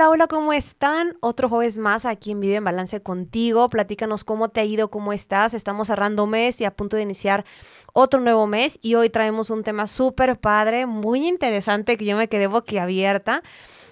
Hola, hola, ¿cómo están? Otro jueves más aquí en Vive en Balance contigo. Platícanos cómo te ha ido, cómo estás. Estamos cerrando mes y a punto de iniciar otro nuevo mes y hoy traemos un tema súper padre, muy interesante que yo me quedé boquiabierta.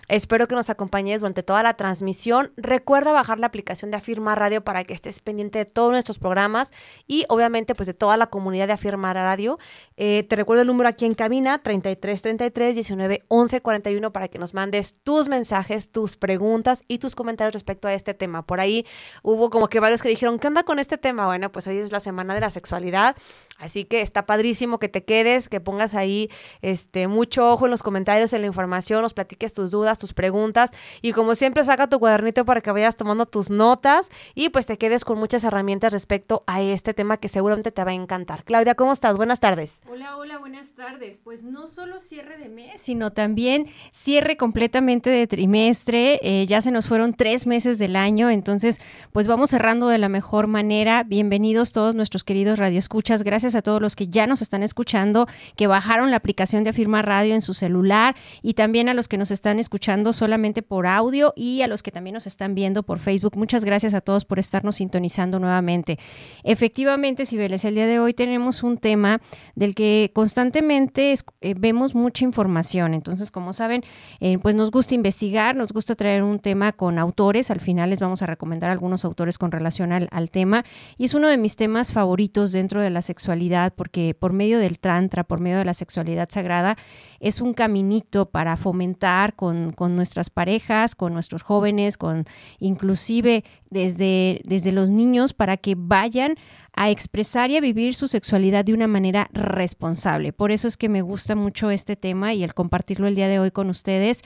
Espero que nos acompañes durante toda la transmisión. Recuerda bajar la aplicación de Afirma Radio para que estés pendiente de todos nuestros programas y obviamente pues de toda la comunidad de Afirma Radio. Eh, te recuerdo el número aquí en cabina 33 33 19 11 41 para que nos mandes tus mensajes, tus preguntas y tus comentarios respecto a este tema. Por ahí hubo como que varios que dijeron, ¿qué onda con este tema? Bueno, pues hoy es la semana de la sexualidad, así que está padrísimo que te quedes, que pongas ahí este mucho ojo en los comentarios, en la información, nos platiques tus dudas tus preguntas y como siempre saca tu cuadernito para que vayas tomando tus notas y pues te quedes con muchas herramientas respecto a este tema que seguramente te va a encantar. Claudia, ¿cómo estás? Buenas tardes. Hola, hola, buenas tardes. Pues no solo cierre de mes, sino también cierre completamente de trimestre. Eh, ya se nos fueron tres meses del año, entonces pues vamos cerrando de la mejor manera. Bienvenidos todos nuestros queridos radioescuchas. Gracias a todos los que ya nos están escuchando, que bajaron la aplicación de Afirma Radio en su celular y también a los que nos están escuchando solamente por audio y a los que también nos están viendo por Facebook. Muchas gracias a todos por estarnos sintonizando nuevamente. Efectivamente, Cibeles, el día de hoy tenemos un tema del que constantemente eh, vemos mucha información. Entonces, como saben, eh, pues nos gusta investigar, nos gusta traer un tema con autores. Al final les vamos a recomendar algunos autores con relación al, al tema. Y es uno de mis temas favoritos dentro de la sexualidad porque por medio del tantra, por medio de la sexualidad sagrada, es un caminito para fomentar con, con nuestras parejas, con nuestros jóvenes, con inclusive desde, desde los niños para que vayan a expresar y a vivir su sexualidad de una manera responsable. Por eso es que me gusta mucho este tema y el compartirlo el día de hoy con ustedes.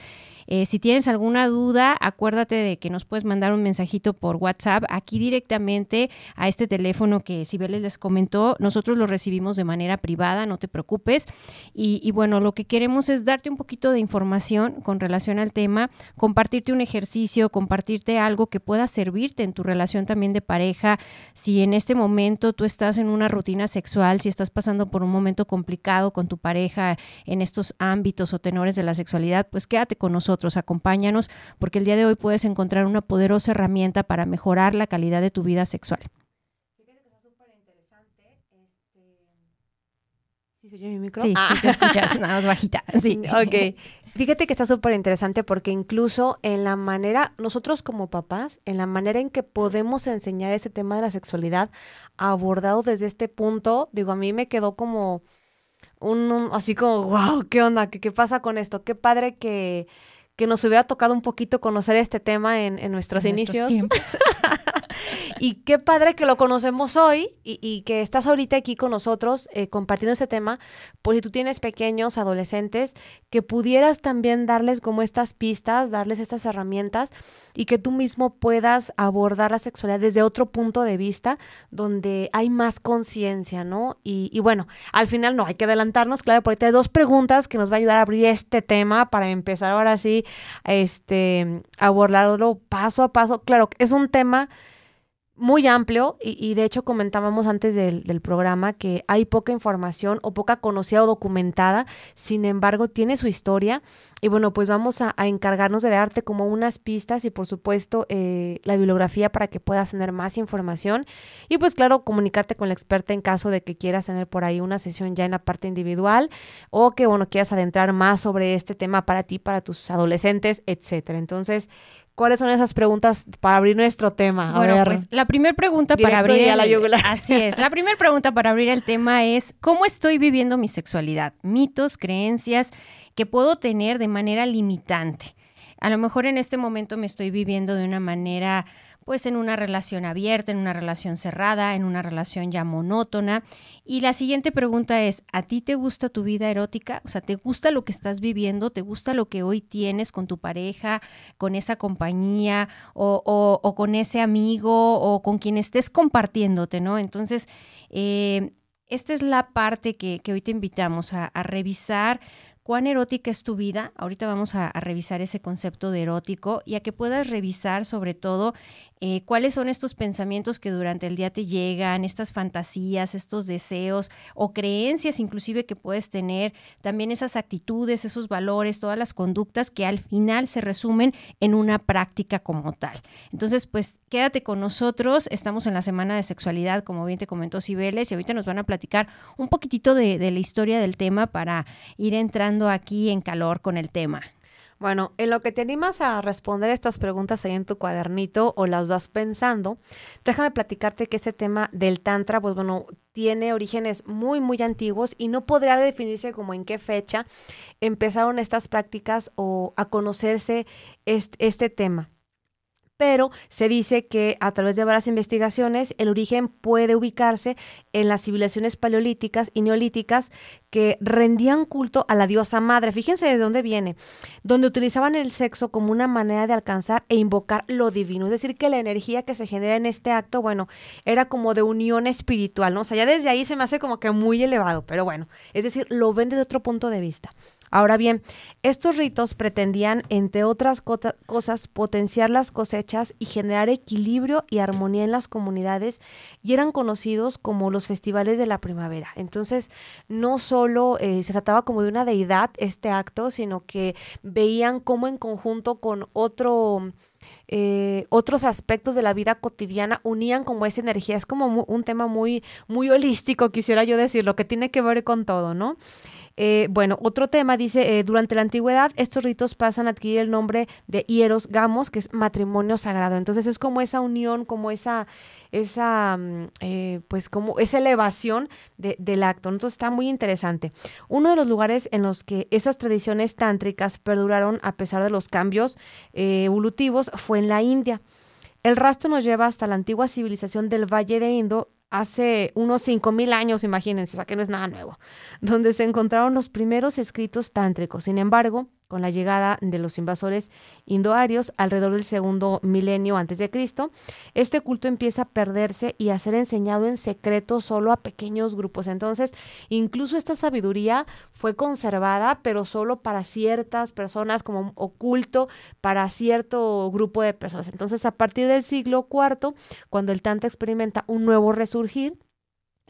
Eh, si tienes alguna duda, acuérdate de que nos puedes mandar un mensajito por WhatsApp aquí directamente a este teléfono que Sibeles les comentó. Nosotros lo recibimos de manera privada, no te preocupes. Y, y, bueno, lo que queremos es darte un poquito de información con relación al tema, compartirte un ejercicio, compartirte algo que pueda servirte en tu relación también de pareja. Si en este momento tú estás en una rutina sexual, si estás pasando por un momento complicado con tu pareja en estos ámbitos o tenores de la sexualidad, pues quédate con nosotros acompáñanos, porque el día de hoy puedes encontrar una poderosa herramienta para mejorar la calidad de tu vida sexual. ¿Sí se oye mi micro? Sí, sí te escuchas, nada más bajita. Sí. Ok. Fíjate que está súper interesante porque incluso en la manera, nosotros como papás, en la manera en que podemos enseñar este tema de la sexualidad abordado desde este punto, digo, a mí me quedó como un, así como, wow, ¿qué onda? ¿Qué, ¿Qué pasa con esto? Qué padre que que nos hubiera tocado un poquito conocer este tema en, en nuestros en inicios. y qué padre que lo conocemos hoy y, que estás ahorita aquí con nosotros eh, compartiendo ese tema, por si tú tienes pequeños, adolescentes, que pudieras también darles como estas pistas, darles estas herramientas y que tú mismo puedas abordar la sexualidad desde otro punto de vista donde hay más conciencia, ¿no? Y, y, bueno, al final no hay que adelantarnos, claro, porque hay dos preguntas que nos va a ayudar a abrir este tema para empezar ahora sí este, abordarlo paso a paso. Claro, es un tema muy amplio y, y, de hecho comentábamos antes del, programa que hay poca información o poca conocida o documentada, sin embargo tiene su historia y bueno pues vamos a, a encargarnos de darte como unas pistas y por supuesto eh, la bibliografía para que puedas tener más información y pues claro comunicarte con la experta en caso de que quieras tener por ahí una sesión ya en la parte individual o que bueno quieras adentrar más sobre este tema para ti, para tus adolescentes, etcétera. Entonces ¿Cuáles son esas preguntas para abrir nuestro tema? A bueno, ver. pues la primera pregunta para abrir la así es. La primera pregunta para abrir el tema es ¿cómo estoy viviendo mi sexualidad? Mitos, creencias que puedo tener de manera limitante. A lo mejor en este momento me estoy viviendo de una manera pues en una relación abierta, en una relación cerrada, en una relación ya monótona. Y la siguiente pregunta es, ¿a ti te gusta tu vida erótica? O sea, ¿te gusta lo que estás viviendo? ¿Te gusta lo que hoy tienes con tu pareja, con esa compañía o, con ese amigo o con quien estés compartiéndote, ¿no? Entonces, eh, esta es la parte que, hoy te invitamos a, a revisar cuán erótica es tu vida. Ahorita vamos a, revisar ese concepto de erótico y a que puedas revisar sobre todo eh, cuáles son estos pensamientos que durante el día te llegan, estas fantasías, estos deseos o creencias inclusive que puedes tener, también esas actitudes, esos valores, todas las conductas que al final se resumen en una práctica como tal. Entonces, pues quédate con nosotros, estamos en la semana de sexualidad, como bien te comentó Cibeles, y ahorita nos van a platicar un poquitito de, de la historia del tema para ir entrando aquí en calor con el tema. Bueno, en lo que te animas a responder estas preguntas ahí en tu cuadernito o las vas pensando, déjame platicarte que ese tema del tantra, pues bueno, tiene orígenes muy, muy antiguos y no podría definirse como en qué fecha empezaron estas prácticas o a conocerse este, este tema pero se dice que a través de varias investigaciones el origen puede ubicarse en las civilizaciones paleolíticas y neolíticas que rendían culto a la diosa madre. Fíjense de dónde viene, donde utilizaban el sexo como una manera de alcanzar e invocar lo divino. Es decir, que la energía que se genera en este acto, bueno, era como de unión espiritual, ¿no? O sea, ya desde ahí se me hace como que muy elevado, pero bueno, es decir, lo ven desde otro punto de vista. Ahora bien, estos ritos pretendían, entre otras cosas, potenciar las cosechas y generar equilibrio y armonía en las comunidades y eran conocidos como los festivales de la primavera. Entonces, no solo eh, se trataba como de una deidad este acto, sino que veían cómo en conjunto con otro... Eh, otros aspectos de la vida cotidiana unían como esa energía. Es como un tema muy, muy holístico, quisiera yo decir, lo que tiene que ver con todo, ¿no? Eh, bueno, otro tema dice, eh, durante la antigüedad estos ritos pasan a adquirir el nombre de hieros gamos, que es matrimonio sagrado. Entonces es como esa unión, como esa, esa mm, eh, pues como esa elevación del acto. Entonces está muy interesante. Uno de los lugares en los que esas tradiciones tántricas perduraron a pesar de los cambios evolutivos fue en la India. El rastro nos lleva hasta la antigua civilización del Valle de Indo hace unos 5.000 años, imagínense, o sea que no es nada nuevo, donde se encontraron los primeros escritos tántricos. Sin embargo, con la llegada de los invasores indoarios alrededor del segundo milenio antes de Cristo, este culto empieza a perderse y a ser enseñado en secreto solo a pequeños grupos. Entonces, incluso esta sabiduría fue conservada, pero solo para ciertas personas, como oculto para cierto grupo de personas. Entonces, a partir del siglo IV, cuando el Tantra experimenta un nuevo resurgir,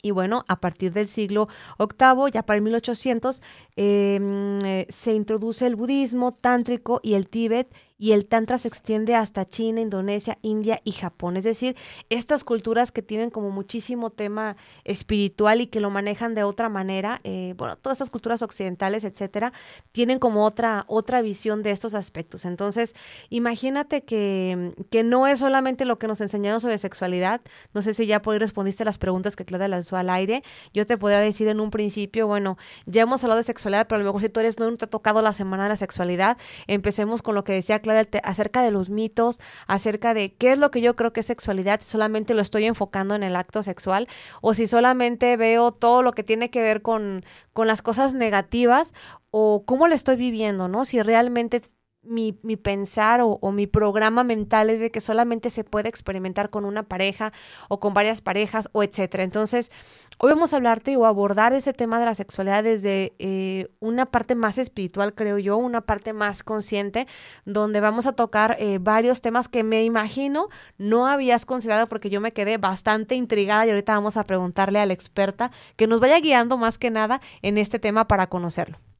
y bueno, a partir del siglo VIII, ya para el 1800, em, eh, se introduce el budismo tántrico y el Tíbet y el Tantra se extiende hasta China, Indonesia, India y Japón. Es decir, estas culturas que tienen como muchísimo tema espiritual y que lo manejan de otra manera, eh, bueno, todas estas culturas occidentales, etcétera, tienen como otra, otra visión de estos aspectos. Entonces, imagínate que, que no es solamente lo que nos enseñaron sobre sexualidad. No sé si ya por ahí respondiste las preguntas que Claudia lanzó al aire. Yo te podría decir en un principio, bueno, ya hemos hablado de sexualidad, pero a lo mejor si tú eres no te ha tocado la semana de la sexualidad, empecemos con lo que decía Claudia acerca de los mitos, acerca de qué es lo que yo creo que es sexualidad, si solamente lo estoy enfocando en el acto sexual o si solamente veo todo lo que tiene que ver con, con las cosas negativas o cómo lo estoy viviendo, ¿no? Si realmente mi, mi pensar o, o, mi programa mental es de que solamente se puede experimentar con una pareja o con varias parejas o etcétera. Entonces, hoy vamos a hablarte o abordar ese tema de la sexualidad desde eh, una parte más espiritual, creo yo, una parte más consciente, donde vamos a tocar eh, varios temas que me imagino no habías considerado porque yo me quedé bastante intrigada y ahorita vamos a preguntarle a la experta que nos vaya guiando más que nada en este tema para conocerlo.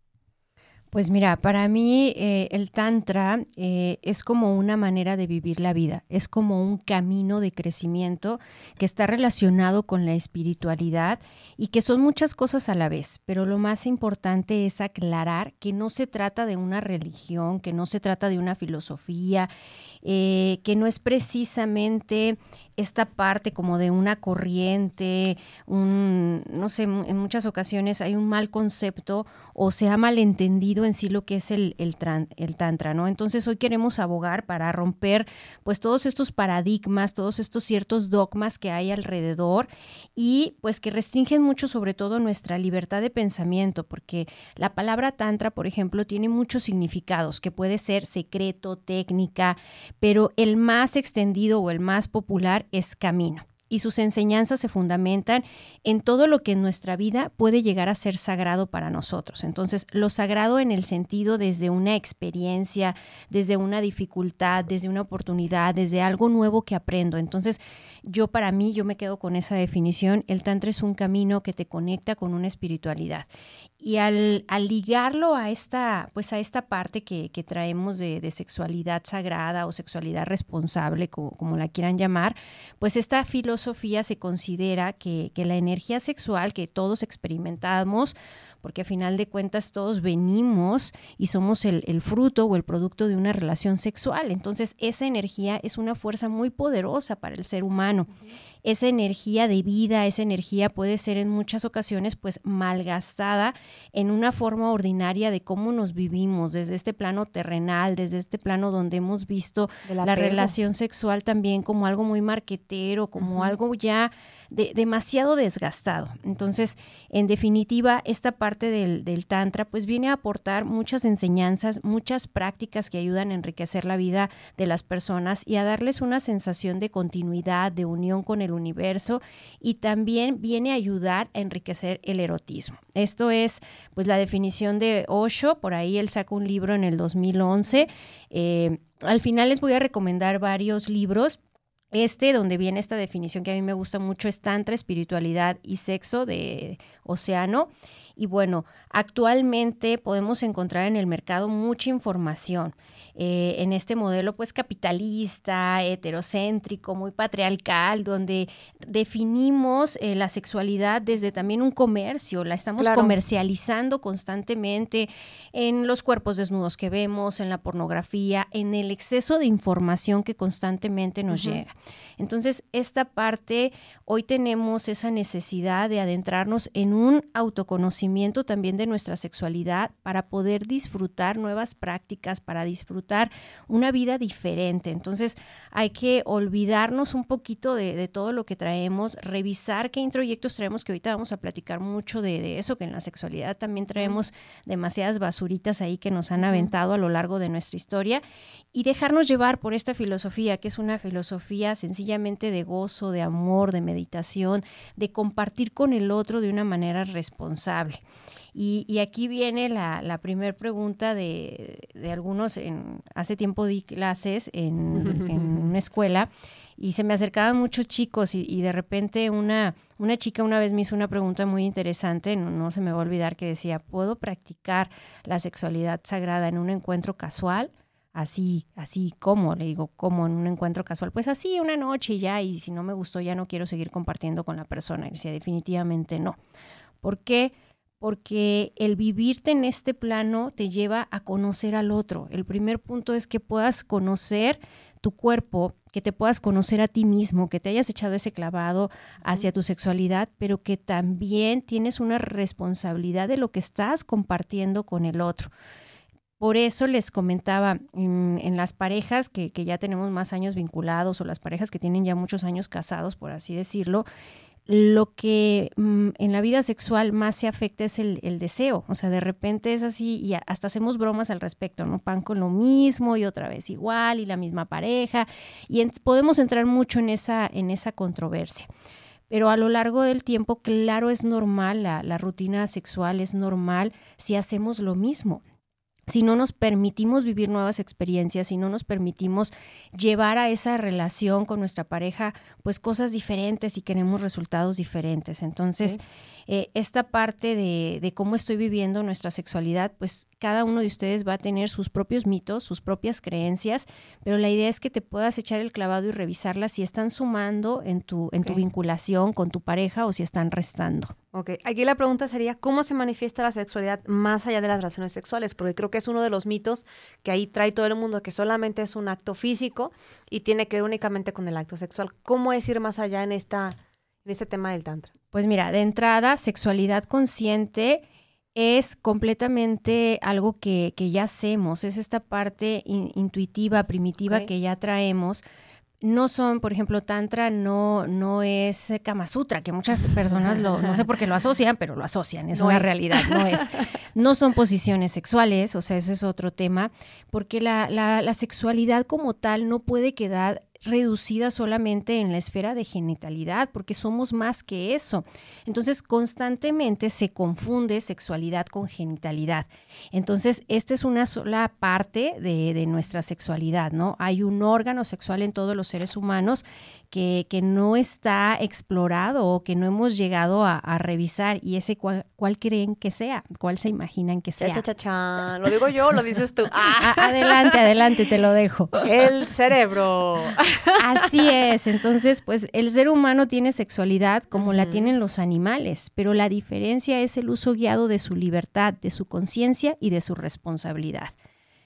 Pues mira, para mí eh, el Tantra eh, es como una manera de vivir la vida, es como un camino de crecimiento que está relacionado con la espiritualidad y que son muchas cosas a la vez, pero lo más importante es aclarar que no se trata de una religión, que no se trata de una filosofía, eh, que no es precisamente esta parte como de una corriente, un, no sé, en muchas ocasiones hay un mal concepto o se ha malentendido en sí lo que es el, el, el, tantra, ¿no? Entonces hoy queremos abogar para romper pues todos estos paradigmas, todos estos ciertos dogmas que hay alrededor y pues que restringen mucho sobre todo nuestra libertad de pensamiento, porque la palabra tantra, por ejemplo, tiene muchos significados, que puede ser secreto, técnica, pero el más extendido o el más popular es camino y sus enseñanzas se fundamentan en todo lo que en nuestra vida puede llegar a ser sagrado para nosotros. Entonces, lo sagrado en el sentido desde una experiencia, desde una dificultad, desde una oportunidad, desde algo nuevo que aprendo. Entonces, yo para mí, yo me quedo con esa definición. El Tantra es un camino que te conecta con una espiritualidad. Y al, ligarlo a esta, pues a esta parte que, traemos de, sexualidad sagrada o sexualidad responsable, como, como la quieran llamar, pues esta filosofía Sofía se considera que, la energía sexual que todos experimentamos, porque a final de cuentas todos venimos y somos el, fruto o el producto de una relación sexual. Entonces esa energía es una fuerza muy poderosa para el ser humano. Esa energía de vida, esa energía puede ser en muchas ocasiones pues malgastada en una forma ordinaria de cómo nos vivimos desde este plano terrenal, desde este plano donde hemos visto la relación sexual también como algo muy marquetero, como algo ya demasiado desgastado. Entonces, en definitiva, esta parte del, del, Tantra pues viene a aportar muchas enseñanzas, muchas prácticas que ayudan a enriquecer la vida de las personas y a darles una sensación de continuidad, de unión con el universo y también viene a ayudar a enriquecer el erotismo. Esto es pues la definición de Osho, por ahí él sacó un libro en el 2011. Eh, al final les voy a recomendar varios libros este, donde viene esta definición que a mí me gusta mucho, es Tantra, Espiritualidad y Sexo de Océano. Y bueno, actualmente podemos encontrar en el mercado mucha información eh, en este modelo pues capitalista, heterocéntrico, muy patriarcal, donde definimos eh, la sexualidad desde también un comercio, la estamos comercializando constantemente en los cuerpos desnudos que vemos, en la pornografía, en el exceso de información que constantemente nos llega. Entonces, esta parte, hoy tenemos esa necesidad de adentrarnos en un autoconocimiento también de nuestra sexualidad para poder disfrutar nuevas prácticas, para disfrutar una vida diferente. Entonces, hay que olvidarnos un poquito de, todo lo que traemos, revisar qué introyectos traemos, que ahorita vamos a platicar mucho de, eso, que en la sexualidad también traemos demasiadas basuritas ahí que nos han aventado a lo largo de nuestra historia y dejarnos llevar por esta filosofía, que es una filosofía sencilla de gozo, de amor, de meditación, de compartir con el otro de una manera responsable. Y, aquí viene la, la primera pregunta de, algunos, en, hace tiempo di clases en, una escuela y se me acercaban muchos chicos y, de repente una, una chica una vez me hizo una pregunta muy interesante, no, no, se me va a olvidar, que decía, ¿puedo practicar la sexualidad sagrada en un encuentro casual? Así, así como, le digo, como en un encuentro casual, pues así una noche y ya, y si no me gustó ya no quiero seguir compartiendo con la persona. Y decía, definitivamente no. ¿Por qué? Porque el vivirte en este plano te lleva a conocer al otro. El primer punto es que puedas conocer tu cuerpo, que te puedas conocer a ti mismo, que te hayas echado ese clavado hacia tu sexualidad, pero que también tienes una responsabilidad de lo que estás compartiendo con el otro. Por eso les comentaba en, las parejas que, ya tenemos más años vinculados o las parejas que tienen ya muchos años casados, por así decirlo, lo que mm, en la vida sexual más se afecta es el, deseo. O sea, de repente es así y hasta hacemos bromas al respecto, ¿no? Pan con lo mismo y otra vez igual y la misma pareja. Y podemos entrar mucho en esa, en esa controversia. Pero a lo largo del tiempo, claro, es normal, la rutina sexual es normal si hacemos lo mismo si no nos permitimos vivir nuevas experiencias, si no nos permitimos llevar a esa relación con nuestra pareja, pues cosas diferentes y queremos resultados diferentes. Entonces, eh, esta parte de, de, cómo estoy viviendo nuestra sexualidad, pues cada uno de ustedes va a tener sus propios mitos, sus propias creencias, pero la idea es que te puedas echar el clavado y revisarlas si están sumando en tu, en tu vinculación con tu pareja o si están restando. Ok, aquí la pregunta sería, ¿cómo se manifiesta la sexualidad más allá de las relaciones sexuales? Porque creo que es uno de los mitos que ahí trae todo el mundo, que solamente es un acto físico y tiene que ver únicamente con el acto sexual. ¿Cómo es ir más allá en, esta, en este tema del tantra? Pues mira, de entrada, sexualidad consciente es completamente algo que, ya hacemos, es esta parte intuitiva, primitiva que ya traemos. No son, por ejemplo, Tantra no, no es Kama Sutra, que muchas personas lo, no sé por qué lo asocian, pero lo asocian, es una realidad, no es. No son posiciones sexuales, o sea, ese es otro tema, porque la, la, la sexualidad como tal no puede quedar reducida solamente en la esfera de genitalidad, porque somos más que eso. Entonces, constantemente se confunde sexualidad con genitalidad. Entonces, esta es una sola parte de, de nuestra sexualidad, ¿no? Hay un órgano sexual en todos los seres humanos que, que, no está explorado o que no hemos llegado a, revisar y ese cuál, creen que sea, cuál se imaginan que sea. Cha, Lo digo yo, lo dices tú. Ah. Adelante, adelante, te lo dejo. El cerebro. Así es, entonces pues el ser humano tiene sexualidad como la tienen los animales, pero la diferencia es el uso guiado de su libertad, de su conciencia y de su responsabilidad.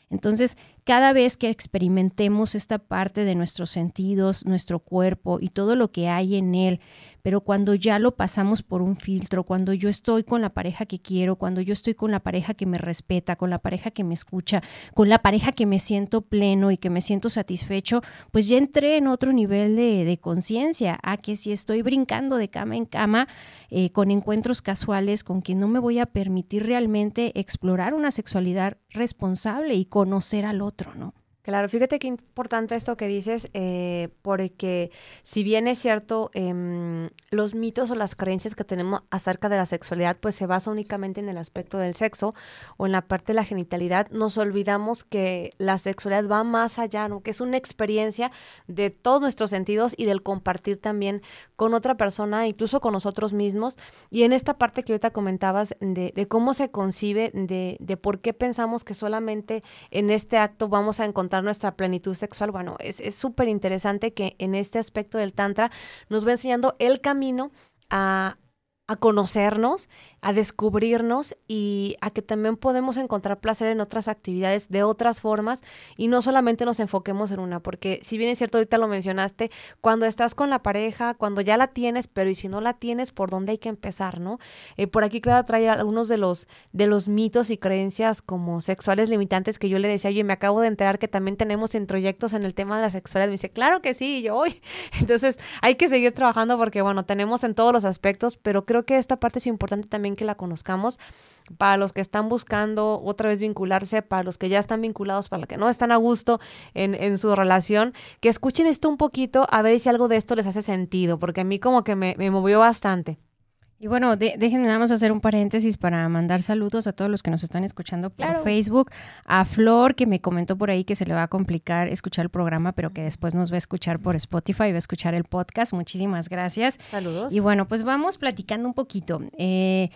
Entonces, cada vez que experimentemos esta parte de nuestros sentidos, nuestro cuerpo y todo lo que hay en él, pero cuando ya lo pasamos por un filtro, cuando yo estoy con la pareja que quiero, cuando yo estoy con la pareja que me respeta, con la pareja que me escucha, con la pareja que me siento pleno y que me siento satisfecho, pues ya entré en otro nivel de, conciencia, a que si estoy brincando de cama en cama eh, con encuentros casuales con quien no me voy a permitir realmente explorar una sexualidad responsable y conocer al otro, ¿no? Claro, fíjate qué importante esto que dices, eh, porque si bien es cierto, eh, los mitos o las creencias que tenemos acerca de la sexualidad, pues se basa únicamente en el aspecto del sexo o en la parte de la genitalidad, nos olvidamos que la sexualidad va más allá, ¿no? que es una experiencia de todos nuestros sentidos y del compartir también con otra persona, incluso con nosotros mismos. Y en esta parte que ahorita comentabas de, de cómo se concibe, de, de por qué pensamos que solamente en este acto vamos a encontrar nuestra plenitud sexual. Bueno, es súper interesante que en este aspecto del Tantra nos va enseñando el camino a, a conocernos, a descubrirnos y a que también podemos encontrar placer en otras actividades de otras formas y no solamente nos enfoquemos en una, porque si bien es cierto, ahorita lo mencionaste, cuando estás con la pareja, cuando ya la tienes, pero y si no la tienes, ¿por dónde hay que empezar, no? Eh, por aquí, Clara trae algunos de los, de los mitos y creencias como sexuales limitantes que yo le decía, oye, me acabo de enterar que también tenemos introyectos en el tema de la sexualidad. Me dice, claro que sí, yo hoy. Entonces, hay que seguir trabajando porque, bueno, tenemos en todos los aspectos, pero creo que esta parte es importante también que la conozcamos. Para los que están buscando otra vez vincularse, para los que ya están vinculados, para los que no están a gusto en, en su relación, que escuchen esto un poquito a ver si algo de esto les hace sentido, porque a mí como que me, me movió bastante. Y bueno, déjenme nada más hacer un paréntesis para mandar saludos a todos los que nos están escuchando por Facebook. A Flor, que me comentó por ahí que se le va a complicar escuchar el programa, pero que después nos va a escuchar por Spotify, va a escuchar el podcast. Muchísimas gracias. Saludos. Y bueno, pues vamos platicando un poquito. Eh,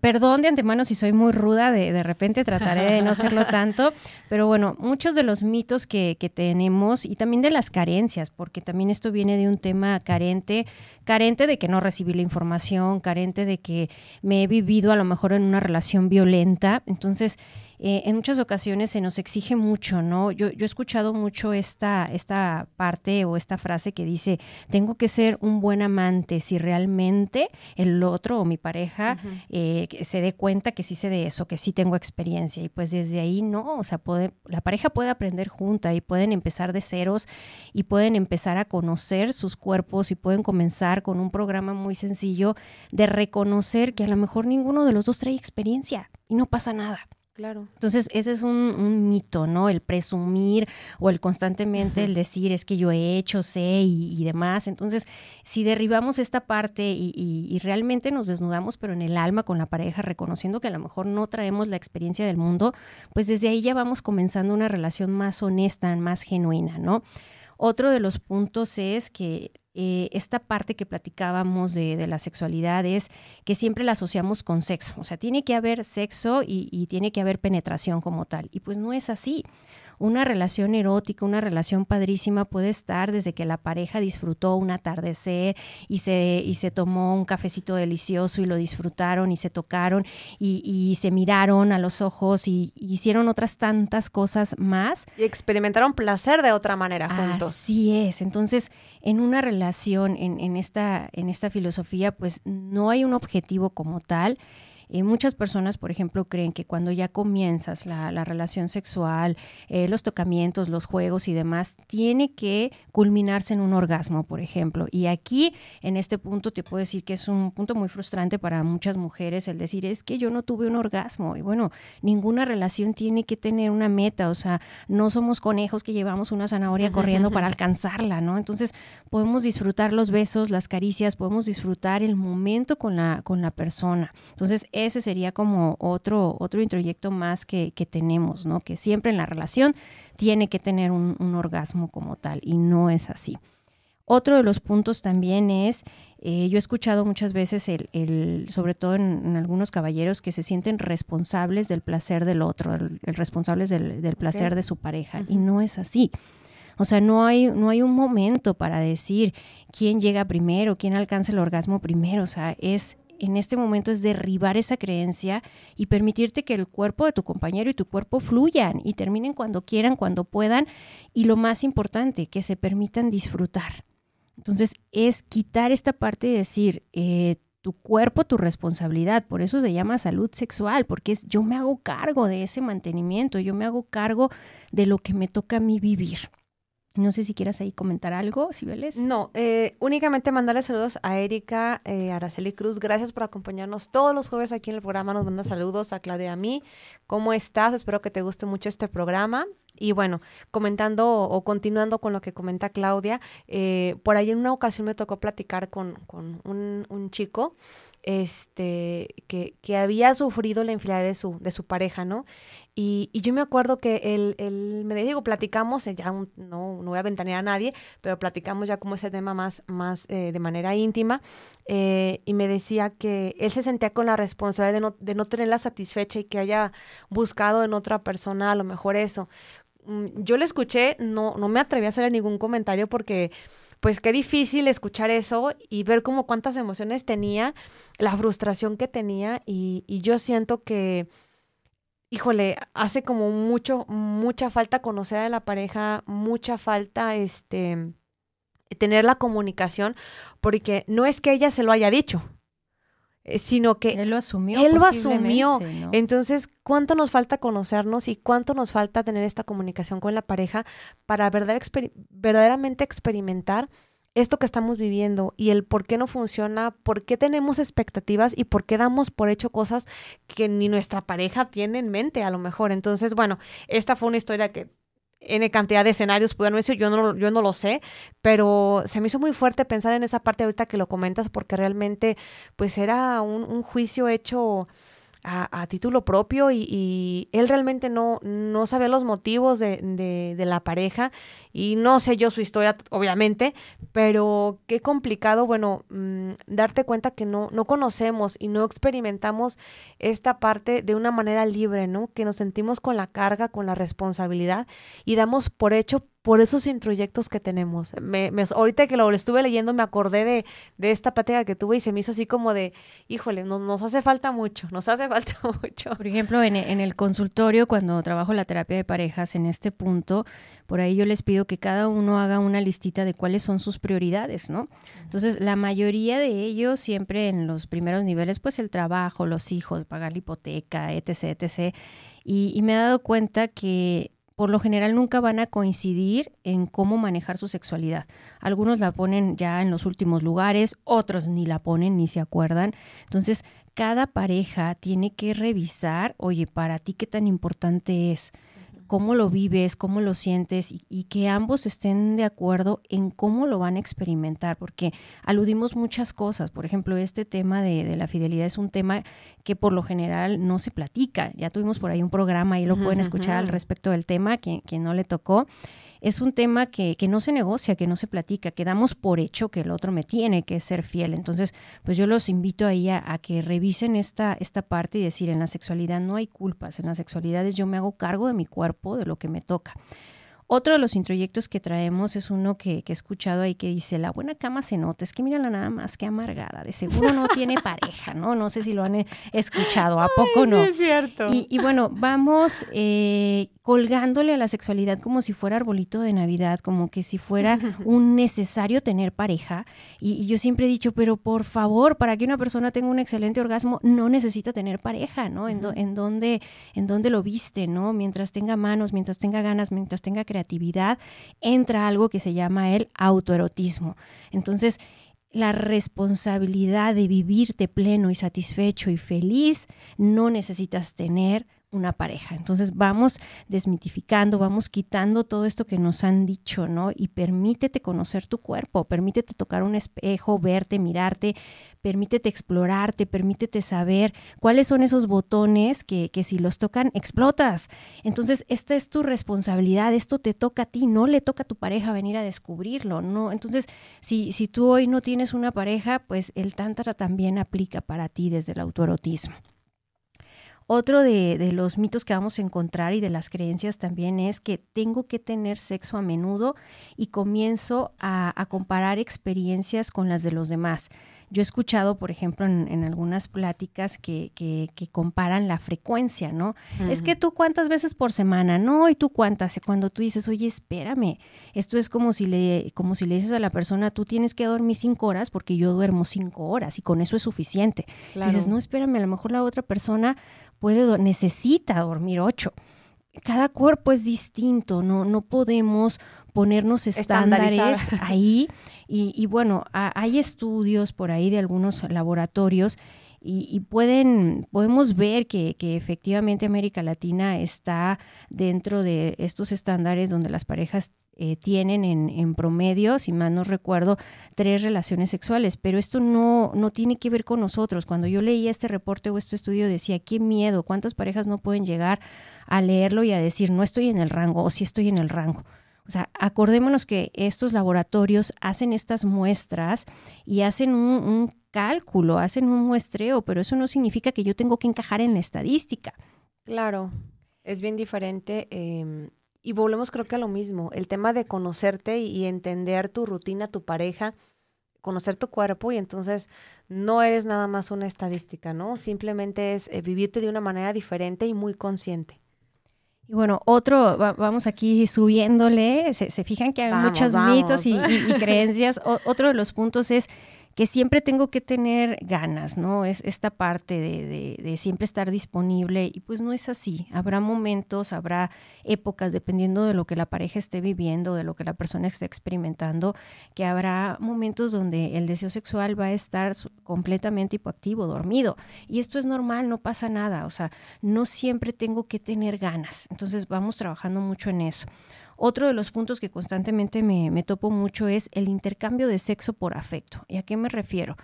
Perdón de antemano si soy muy ruda, de, de repente trataré de no serlo tanto, pero bueno, muchos de los mitos que, que, tenemos y también de las carencias, porque también esto viene de un tema carente, carente de que no recibí la información, carente de que me he vivido a lo mejor en una relación violenta, entonces eh, en muchas ocasiones se nos exige mucho, ¿no? Yo, yo he escuchado mucho esta, esta parte o esta frase que dice, tengo que ser un buen amante si realmente el otro o mi pareja eh, se dé cuenta que sí sé de eso, que sí tengo experiencia. Y pues desde ahí no, o sea, puede, la pareja puede aprender junta y pueden empezar de ceros y pueden empezar a conocer sus cuerpos y pueden comenzar con un programa muy sencillo de reconocer que a lo mejor ninguno de los dos trae experiencia y no pasa nada. Claro. Entonces, ese es un, mito, ¿no? El presumir o el constantemente el decir es que yo he hecho, sé y, demás. Entonces, si derribamos esta parte y, realmente nos desnudamos, pero en el alma con la pareja, reconociendo que a lo mejor no traemos la experiencia del mundo, pues desde ahí ya vamos comenzando una relación más honesta, más genuina, ¿no? Otro de los puntos es que eh, esta parte que platicábamos de, la sexualidad es que siempre la asociamos con sexo. O sea, tiene que haber sexo y, y tiene que haber penetración como tal. Y pues no es así una relación erótica, una relación padrísima puede estar desde que la pareja disfrutó un atardecer y se, y se tomó un cafecito delicioso y lo disfrutaron y se tocaron y, se miraron a los ojos y, hicieron otras tantas cosas más. Y experimentaron placer de otra manera juntos. Así es. Entonces, en una relación, en, en, esta, en esta filosofía, pues no hay un objetivo como tal Eh, muchas personas, por ejemplo, creen que cuando ya comienzas la, relación sexual, eh, los tocamientos, los juegos y demás, tiene que culminarse en un orgasmo, por ejemplo. Y aquí, en este punto, te puedo decir que es un punto muy frustrante para muchas mujeres el decir, es que yo no tuve un orgasmo. Y bueno, ninguna relación tiene que tener una meta, o sea, no somos conejos que llevamos una zanahoria corriendo para alcanzarla, ¿no? Entonces, podemos disfrutar los besos, las caricias, podemos disfrutar el momento con la, con la persona. Entonces, ese sería como otro, otro introyecto más que, tenemos, ¿no? Que siempre en la relación tiene que tener un, orgasmo como tal y no es así. Otro de los puntos también es, eh, yo he escuchado muchas veces, el, sobre todo en, algunos caballeros, que se sienten responsables del placer del otro, el, responsables del, placer de su pareja, y no es así. O sea, no hay, no hay un momento para decir quién llega primero, quién alcanza el orgasmo primero. O sea, es en este momento es derribar esa creencia y permitirte que el cuerpo de tu compañero y tu cuerpo fluyan y terminen cuando quieran, cuando puedan y lo más importante, que se permitan disfrutar. Entonces es quitar esta parte de decir, eh, tu cuerpo, tu responsabilidad, por eso se llama salud sexual, porque es yo me hago cargo de ese mantenimiento, yo me hago cargo de lo que me toca a mí vivir. No sé si quieras ahí comentar algo, Sibeles. No, eh, únicamente mandarle saludos a Erika eh, Araceli Cruz. Gracias por acompañarnos todos los jueves aquí en el programa. Nos manda saludos a Claudia a mí. ¿Cómo estás? Espero que te guste mucho este programa. Y bueno, comentando o, continuando con lo que comenta Claudia, eh, por ahí en una ocasión me tocó platicar con, un, un chico este, que, que, había sufrido la infidelidad de su, de su pareja, ¿no? Y, y yo me acuerdo que él, él me dijo, platicamos, eh, ya no, no voy a ventanear a nadie, pero platicamos ya como ese tema más, más eh, de manera íntima, eh, y me decía que él se sentía con la responsabilidad de no, de no tenerla satisfecha y que haya buscado en otra persona a lo mejor eso. Mm, yo le escuché, no, no me atreví a hacer ningún comentario porque pues qué difícil escuchar eso y ver como cuántas emociones tenía, la frustración que tenía y, yo siento que, híjole, hace como mucho, mucha falta conocer a la pareja, mucha falta, este, tener la comunicación, porque no es que ella se lo haya dicho, sino que él lo asumió. Él lo asumió. Entonces, ¿cuánto nos falta conocernos y cuánto nos falta tener esta comunicación con la pareja para verdaderamente experimentar esto que estamos viviendo y el por qué no funciona, por qué tenemos expectativas y por qué damos por hecho cosas que ni nuestra pareja tiene en mente a lo mejor. Entonces, bueno, esta fue una historia que N cantidad de escenarios pudieron decir, yo no, yo no lo sé, pero se me hizo muy fuerte pensar en esa parte ahorita que lo comentas porque realmente pues era un, un juicio hecho a, título propio y, él realmente no, no sabía los motivos de, de, la pareja y no sé yo su historia, obviamente, pero qué complicado, bueno, mm, darte cuenta que no, no conocemos y no experimentamos esta parte de una manera libre, ¿no? Que nos sentimos con la carga, con la responsabilidad y damos por hecho por esos introyectos que tenemos. Me, ahorita que lo, estuve leyendo me acordé de, de, esta plática que tuve y se me hizo así como de, híjole, nos hace falta mucho, nos hace falta mucho. Por ejemplo, en, en, el consultorio, cuando trabajo la terapia de parejas, en este punto, por ahí yo les pido que cada uno haga una listita de cuáles son sus prioridades, ¿no? Entonces, la mayoría de ellos, siempre en los primeros niveles, pues el trabajo, los hijos, pagar la hipoteca, etc., etc., y, y me he dado cuenta que por lo general nunca van a coincidir en cómo manejar su sexualidad. Algunos la ponen ya en los últimos lugares, otros ni la ponen ni se acuerdan. Entonces, cada pareja tiene que revisar, oye, para ti qué tan importante es cómo lo vives, cómo lo sientes y, que ambos estén de acuerdo en cómo lo van a experimentar, porque aludimos muchas cosas. Por ejemplo, este tema de, la fidelidad es un tema que por lo general no se platica. Ya tuvimos por ahí un programa, y lo pueden escuchar al respecto del tema, que, que no le tocó es un tema que, que, no se negocia, que no se platica, que damos por hecho que el otro me tiene que ser fiel. Entonces, pues yo los invito ahí a, a, que revisen esta, esta parte y decir, en la sexualidad no hay culpas, en la sexualidad es yo me hago cargo de mi cuerpo, de lo que me toca. Otro de los introyectos que traemos es uno que, que, he escuchado ahí que dice, la buena cama se nota, es que mírala nada más que amargada, de seguro no tiene pareja, ¿no? No sé si lo han eh, escuchado, ¿a poco no? es cierto. Y, bueno, vamos eh, colgándole a la sexualidad como si fuera arbolito de Navidad, como que si fuera un necesario tener pareja. Y, yo siempre he dicho, pero por favor, para que una persona tenga un excelente orgasmo, no necesita tener pareja, ¿no? En, en, dónde, en dónde lo viste, ¿no? Mientras tenga manos, mientras tenga ganas, mientras tenga creatividad actividad, entra algo que se llama el autoerotismo. Entonces, la responsabilidad de vivirte pleno y satisfecho y feliz, no necesitas tener una pareja. Entonces vamos desmitificando, vamos quitando todo esto que nos han dicho, ¿no? Y permítete conocer tu cuerpo, permítete tocar un espejo, verte, mirarte, permítete explorarte, permítete saber cuáles son esos botones que, que si los tocan explotas. Entonces esta es tu responsabilidad, esto te toca a ti, no le toca a tu pareja venir a descubrirlo, ¿no? Entonces si, si tú hoy no tienes una pareja, pues el tantra también aplica para ti desde el autoerotismo. Otro de, los mitos que vamos a encontrar y de las creencias también es que tengo que tener sexo a menudo y comienzo a, comparar experiencias con las de los demás. Yo he escuchado, por ejemplo, en, algunas pláticas que, comparan la frecuencia, ¿no? Es que tú cuántas veces por semana, ¿no? Y tú cuántas. Cuando tú dices, oye, espérame, esto es como si le, como si le dices a la persona, tú tienes que dormir cinco horas porque yo duermo cinco horas y con eso es suficiente. Entonces, no, espérame, a lo mejor la otra persona puede, necesita dormir ocho. Cada cuerpo es distinto, no, no podemos ponernos estándares ahí. Y, bueno, hay estudios por ahí de algunos laboratorios y, pueden, podemos ver que, efectivamente América Latina está dentro de estos estándares donde las parejas eh, tienen en, promedio, si mal no recuerdo, tres relaciones sexuales, pero esto no, no tiene que ver con nosotros. Cuando yo leía este reporte o este estudio decía, qué miedo, cuántas parejas no pueden llegar a leerlo y a decir, no estoy en el rango o sí estoy en el rango. O sea, acordémonos que estos laboratorios hacen estas muestras y hacen un, cálculo, hacen un muestreo, pero eso no significa que yo tengo que encajar en la estadística. Claro, es bien diferente. Em, y volvemos creo que a lo mismo, el tema de conocerte y, entender tu rutina, tu pareja, conocer tu cuerpo y entonces no eres nada más una estadística, ¿no? Simplemente es eh, vivirte de una manera diferente y muy consciente. Y bueno, otro, vamos aquí subiéndole, se, fijan que hay muchos mitos y, creencias. otro de los puntos es que siempre tengo que tener ganas, ¿no? Es esta parte de, de, siempre estar disponible y pues no es así. Habrá momentos, habrá épocas, dependiendo de lo que la pareja esté viviendo, de lo que la persona esté experimentando, que habrá momentos donde el deseo sexual va a estar completamente hipoactivo, dormido. Y esto es normal, no pasa nada. O sea, no siempre tengo que tener ganas. Entonces vamos trabajando mucho en eso. Otro de los puntos que constantemente me, topo mucho es el intercambio de sexo por afecto. ¿Y a qué me refiero?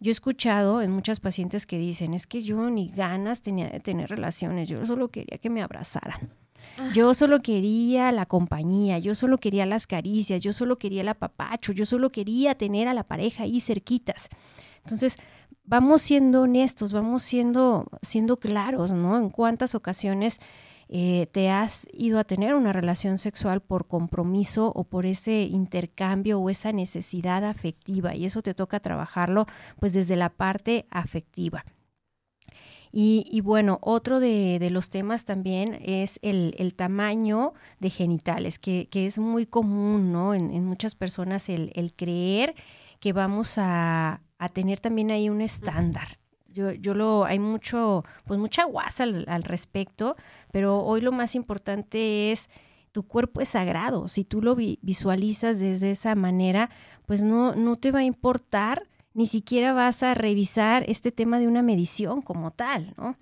Yo he escuchado en muchas pacientes que dicen, es que yo ni ganas tenía de tener relaciones, yo solo quería que me abrazaran. Ah. Yo solo quería la compañía, yo solo quería las caricias, yo solo quería el apapacho, yo solo quería tener a la pareja ahí cerquitas. Entonces, vamos siendo honestos, vamos siendo, siendo claros, ¿no? En cuántas ocasiones eh, te has ido a tener una relación sexual por compromiso o por ese intercambio o esa necesidad afectiva y eso te toca trabajarlo pues desde la parte afectiva. Y, bueno, otro de, los temas también es el, tamaño de genitales, que, es muy común, ¿no? En, muchas personas el, creer que vamos a, tener también ahí un estándar. Yo, yo lo, hay mucho, pues mucha guasa al, respecto, pero hoy lo más importante es tu cuerpo es sagrado. Si tú lo visualizas desde esa manera, pues no, no te va a importar, ni siquiera vas a revisar este tema de una medición como tal, ¿no?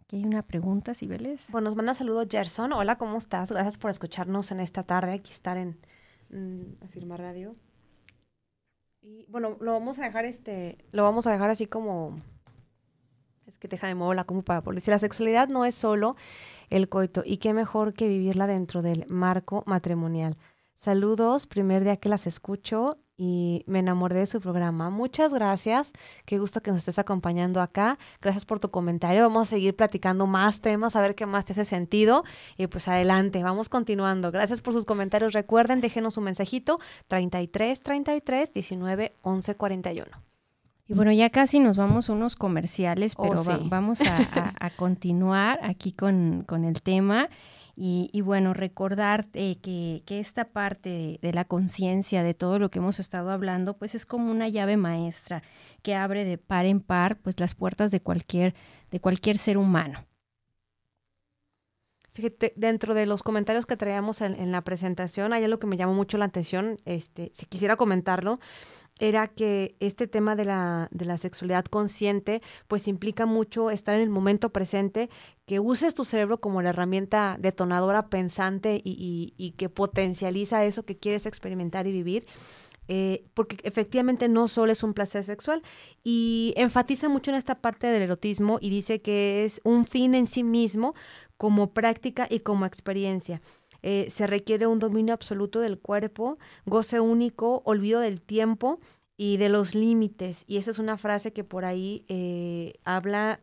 Aquí hay una pregunta, Sibeles. Bueno, nos manda saludos Gerson. Hola, ¿cómo estás? Gracias por escucharnos en esta tarde, aquí estar en mm, Afirma Radio. Y bueno, lo vamos a dejar este, lo vamos a dejar así como es que deja de mola como para por decir la sexualidad no es solo el coito y qué mejor que vivirla dentro del marco matrimonial. Saludos, primer día que las escucho y me enamoré de su programa. Muchas gracias. Qué gusto que nos estés acompañando acá. Gracias por tu comentario. Vamos a seguir platicando más temas, a ver qué más te hace sentido. Y pues adelante, vamos continuando. Gracias por sus comentarios. Recuerden, déjenos un mensajito 33 33 19 11 41. Y bueno, ya casi nos vamos unos comerciales, oh, pero vamos a, continuar aquí con, con el tema. Y, bueno, recordar eh, que, esta parte de, la conciencia, de todo lo que hemos estado hablando, pues es como una llave maestra que abre de par en par pues las puertas de cualquier, de cualquier ser humano. Fíjate, dentro de los comentarios que traíamos en, en, la presentación, hay algo que me llamó mucho la atención, este, si quisiera comentarlo, era que este tema de la, de la sexualidad consciente pues implica mucho estar en el momento presente, que uses tu cerebro como la herramienta detonadora pensante y, y, que potencializa eso que quieres experimentar y vivir. Eh, porque efectivamente no solo es un placer sexual y enfatiza mucho en esta parte del erotismo y dice que es un fin en sí mismo como práctica y como experiencia. Eh, se requiere un dominio absoluto del cuerpo, goce único, olvido del tiempo y de los límites. Y esa es una frase que por ahí eh, habla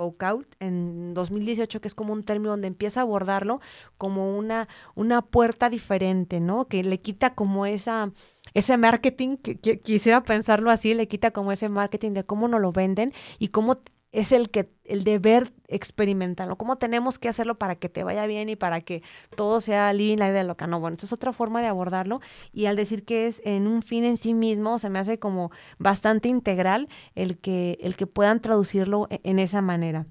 Foucault en 2018, que es como un término donde empieza a abordarlo como una, una puerta diferente, ¿no? Que le quita como esa, ese marketing, que, quisiera pensarlo así, le quita como ese marketing de cómo nos lo venden y cómo es el que el deber experimentarlo, cómo tenemos que hacerlo para que te vaya bien y para que todo sea living la idea loca. No, bueno, esa es otra forma de abordarlo y al decir que es en un fin en sí mismo, se me hace como bastante integral el que el que puedan traducirlo e, en esa manera.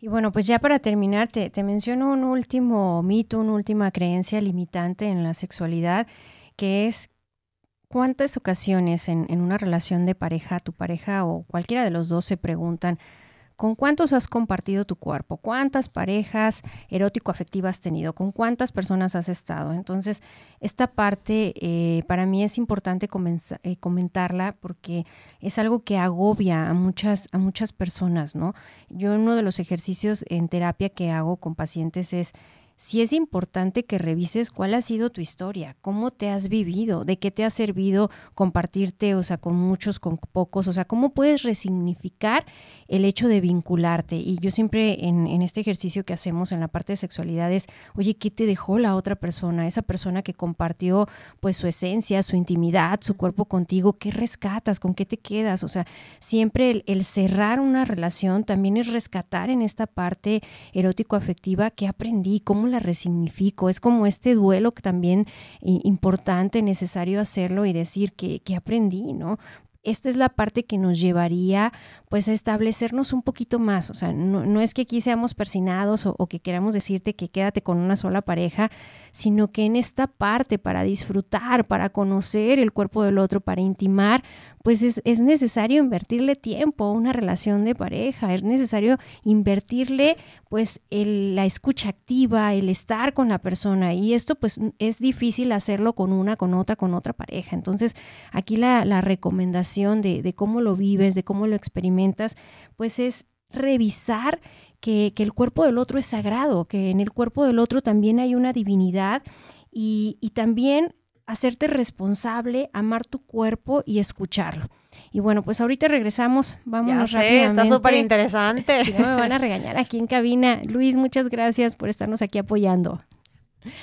Y bueno, pues ya para terminar, te, te menciono un último mito, una última creencia limitante en la sexualidad, que es ¿Cuántas ocasiones en, una relación de pareja, tu pareja o cualquiera de los dos se preguntan, ¿con cuántos has compartido tu cuerpo? ¿Cuántas parejas erótico-afectivas has tenido? ¿Con cuántas personas has estado? Entonces, esta parte eh, para mí es importante eh, comentarla porque es algo que agobia a muchas, a muchas personas, ¿no? Yo uno de los ejercicios en terapia que hago con pacientes es sí es importante que revises cuál ha sido tu historia, cómo te has vivido, de qué te ha servido compartirte, o sea, con muchos, con pocos, o sea, cómo puedes resignificar el hecho de vincularte. Y yo siempre en, este ejercicio que hacemos en la parte de sexualidad es, oye, ¿qué te dejó la otra persona? Esa persona que compartió pues su esencia, su intimidad, su cuerpo contigo, ¿qué rescatas? ¿Con qué te quedas? O sea, siempre el, cerrar una relación también es rescatar en esta parte erótico-afectiva que aprendí, cómo la resignifico? Es como este duelo que también importante, necesario hacerlo y decir que, que aprendí, ¿no? Esta es la parte que nos llevaría pues a establecernos un poquito más. O sea, no, es que aquí seamos persinados o, que queramos decirte que quédate con una sola pareja, sino que en esta parte para disfrutar, para conocer el cuerpo del otro, para intimar, pues es, es necesario invertirle tiempo a una relación de pareja, es necesario invertirle pues el, la escucha activa, el estar con la persona y esto pues es difícil hacerlo con una, con otra, con otra pareja. Entonces aquí la, la recomendación de, de cómo lo vives, de cómo lo experimentas, pues es revisar que, que, el cuerpo del otro es sagrado, que en el cuerpo del otro también hay una divinidad y, y también hacerte responsable, amar tu cuerpo y escucharlo. Y bueno, pues ahorita regresamos, vamos ya sé, Está súper interesante. no me van a regañar aquí en cabina. Luis, muchas gracias por estarnos aquí apoyando.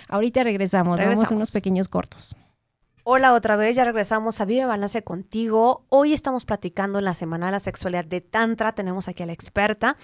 Ahorita regresamos, regresamos. vamos a unos pequeños cortos. Hola otra vez, ya regresamos a Vive Balance contigo. Hoy estamos platicando en la Semana de la Sexualidad de Tantra, tenemos aquí a la experta.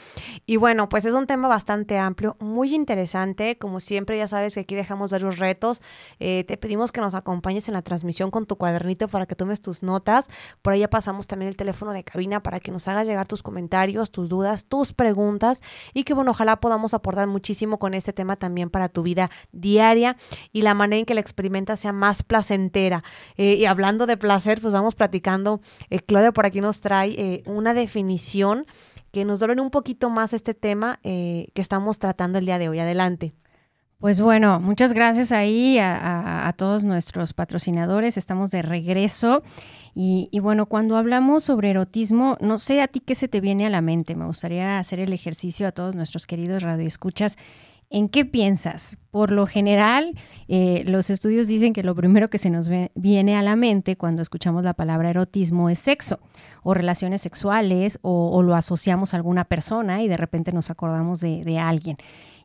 Y bueno, pues es un tema bastante amplio, muy interesante. Como siempre, ya sabes que aquí dejamos varios retos. Eh, te pedimos que nos acompañes en la transmisión con tu cuadernito para que tomes tus notas. Por ahí ya pasamos también el teléfono de cabina para que nos hagas llegar tus comentarios, tus dudas, tus preguntas. Y que bueno, ojalá podamos aportar muchísimo con este tema también para tu vida diaria y la manera en que la experimentas sea más placentera eh, y hablando de placer, pues vamos platicando. Eh, Claudia por aquí nos trae eh, una definición que nos duele un poquito más este tema que estamos tratando el día de hoy. Adelante. Pues bueno, muchas gracias ahí a, todos nuestros patrocinadores. Estamos de regreso. Y, y, bueno, cuando hablamos sobre erotismo, no sé a ti qué se te viene a la mente. Me gustaría hacer el ejercicio a todos nuestros queridos radioescuchas ¿En qué piensas? Por lo general, eh, los estudios dicen que lo primero que se nos viene a la mente cuando escuchamos la palabra erotismo es sexo o relaciones sexuales o, lo asociamos a alguna persona y de repente nos acordamos de, alguien.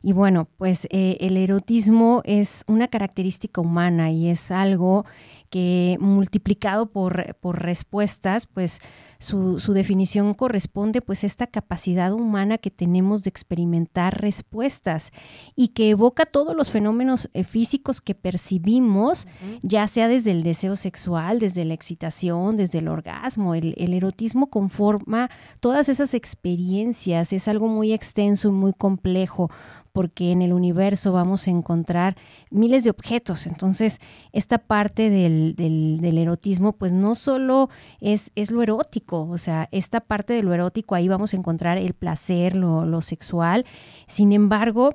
Y bueno, pues eh, el erotismo es una característica humana y es algo que multiplicado por, por respuestas, pues su, su, definición corresponde pues a esta capacidad humana que tenemos de experimentar respuestas y que evoca todos los fenómenos eh, físicos que percibimos, ya sea desde el deseo sexual, desde la excitación, desde el orgasmo. El, el erotismo conforma todas esas experiencias, es algo muy extenso y muy complejo porque en el universo vamos a encontrar miles de objetos. Entonces, esta parte del, del, erotismo, pues no solo es, es, lo erótico, o sea, esta parte de lo erótico, ahí vamos a encontrar el placer, lo, lo sexual. Sin embargo,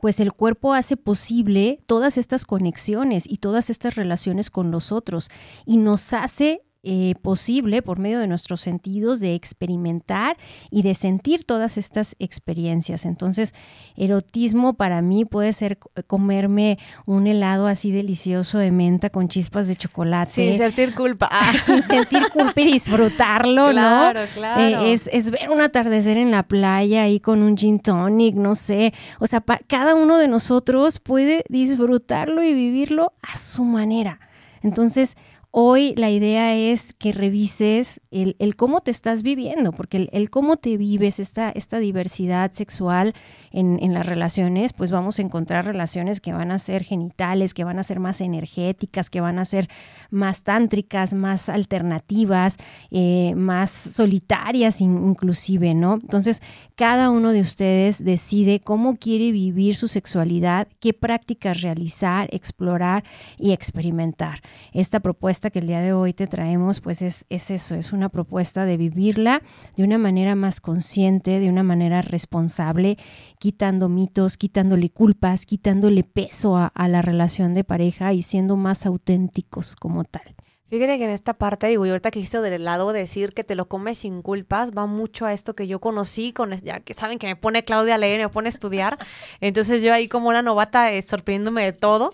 pues el cuerpo hace posible todas estas conexiones y todas estas relaciones con los otros y nos hace eh, posible por medio de nuestros sentidos de experimentar y de sentir todas estas experiencias. Entonces, erotismo para mí puede ser comerme un helado así delicioso de menta con chispas de chocolate. Sin sentir culpa. Ah, sin sentir culpa y disfrutarlo, claro, ¿no? Claro. Eh, es, es, ver un atardecer en la playa ahí con un gin tonic, no sé. O sea, cada uno de nosotros puede disfrutarlo y vivirlo a su manera. Entonces, Hoy la idea es que revises el, cómo te estás viviendo, porque el, cómo te vives, esta, esta diversidad sexual en, las relaciones, pues vamos a encontrar relaciones que van a ser genitales, que van a ser más energéticas, que van a ser más tántricas, más alternativas, eh, más solitarias inclusive, ¿no? Entonces, cada uno de ustedes decide cómo quiere vivir su sexualidad, qué prácticas realizar, explorar y experimentar. Esta propuesta que el día de hoy te traemos, pues es, es eso, es una propuesta de vivirla de una manera más consciente, de una manera responsable, quitando mitos, quitándole culpas, quitándole peso a, a la relación de pareja y siendo más auténticos como tal. Fíjate que en esta parte, digo, y ahorita que hiciste del lado decir que te lo comes sin culpas, va mucho a esto que yo conocí, con ya que saben que me pone Claudia a leer me pone a estudiar. Entonces yo ahí como una novata eh, sorprendiéndome de todo.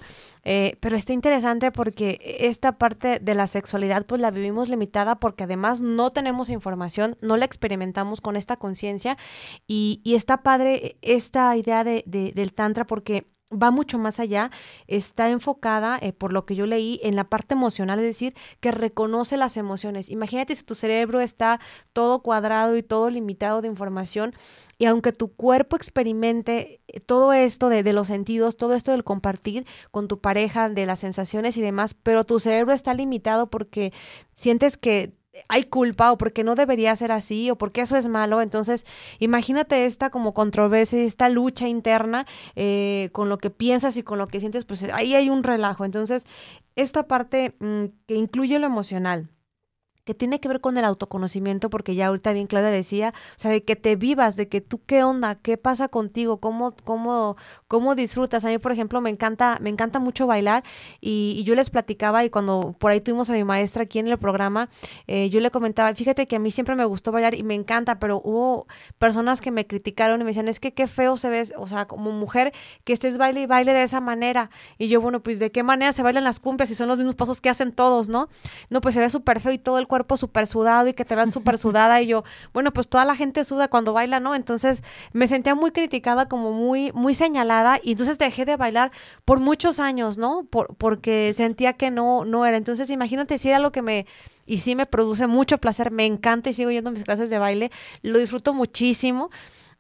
Eh, pero está interesante porque esta parte de la sexualidad pues la vivimos limitada porque además no tenemos información, no la experimentamos con esta conciencia. Y, y, está padre esta idea de, de, del tantra porque va mucho más allá, está enfocada, eh, por lo que yo leí, en la parte emocional, es decir, que reconoce las emociones. Imagínate si tu cerebro está todo cuadrado y todo limitado de información, y aunque tu cuerpo experimente eh, todo esto de, de los sentidos, todo esto del compartir con tu pareja, de las sensaciones y demás, pero tu cerebro está limitado porque sientes que hay culpa o porque no debería ser así o porque eso es malo. Entonces, imagínate esta como controversia, esta lucha interna eh, con lo que piensas y con lo que sientes, pues ahí hay un relajo. Entonces, esta parte mm, que incluye lo emocional, que tiene que ver con el autoconocimiento, porque ya ahorita bien Claudia decía, o sea, de que te vivas, de que tú qué onda, qué pasa contigo, cómo, cómo, cómo disfrutas. A mí, por ejemplo, me encanta, me encanta mucho bailar y, yo les platicaba y cuando por ahí tuvimos a mi maestra aquí en el programa, eh, yo le comentaba, fíjate que a mí siempre me gustó bailar y me encanta, pero hubo personas que me criticaron y me decían, es que qué feo se ve, o sea, como mujer que estés baile y baile de esa manera. Y yo, bueno, pues de qué manera se bailan las cumbias y son los mismos pasos que hacen todos, ¿no? No, pues se ve súper feo y todo el cuerpo súper sudado y que te vean súper sudada y yo, bueno, pues toda la gente suda cuando baila, ¿no? Entonces me sentía muy criticada, como muy, muy señalada y entonces dejé de bailar por muchos años, ¿no? Por, porque sentía que no, no era. Entonces imagínate si era lo que me, y sí me produce mucho placer, me encanta y sigo yendo a mis clases de baile, lo disfruto muchísimo.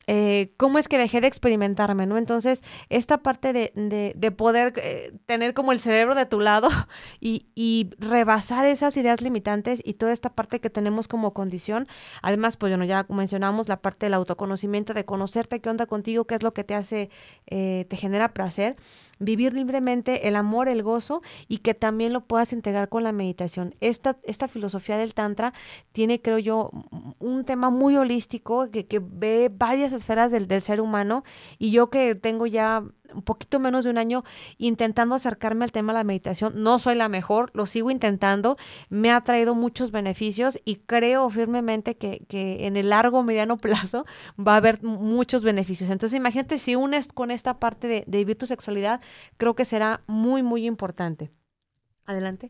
Eh, cómo es que dejé de experimentarme, ¿no? Entonces, esta parte de, de, de poder eh, tener como el cerebro de tu lado y, y, rebasar esas ideas limitantes y toda esta parte que tenemos como condición. Además, pues bueno, ya mencionamos la parte del autoconocimiento, de conocerte qué onda contigo, qué es lo que te hace, eh, te genera placer vivir libremente el amor, el gozo y que también lo puedas integrar con la meditación. Esta, esta filosofía del Tantra tiene, creo yo, un tema muy holístico que, que ve varias esferas del, del ser humano y yo que tengo ya un poquito menos de un año intentando acercarme al tema de la meditación. No soy la mejor, lo sigo intentando, me ha traído muchos beneficios y creo firmemente que, que en el largo, mediano plazo va a haber muchos beneficios. Entonces imagínate si unes con esta parte de, de vivir tu sexualidad, creo que será muy, muy importante. Adelante.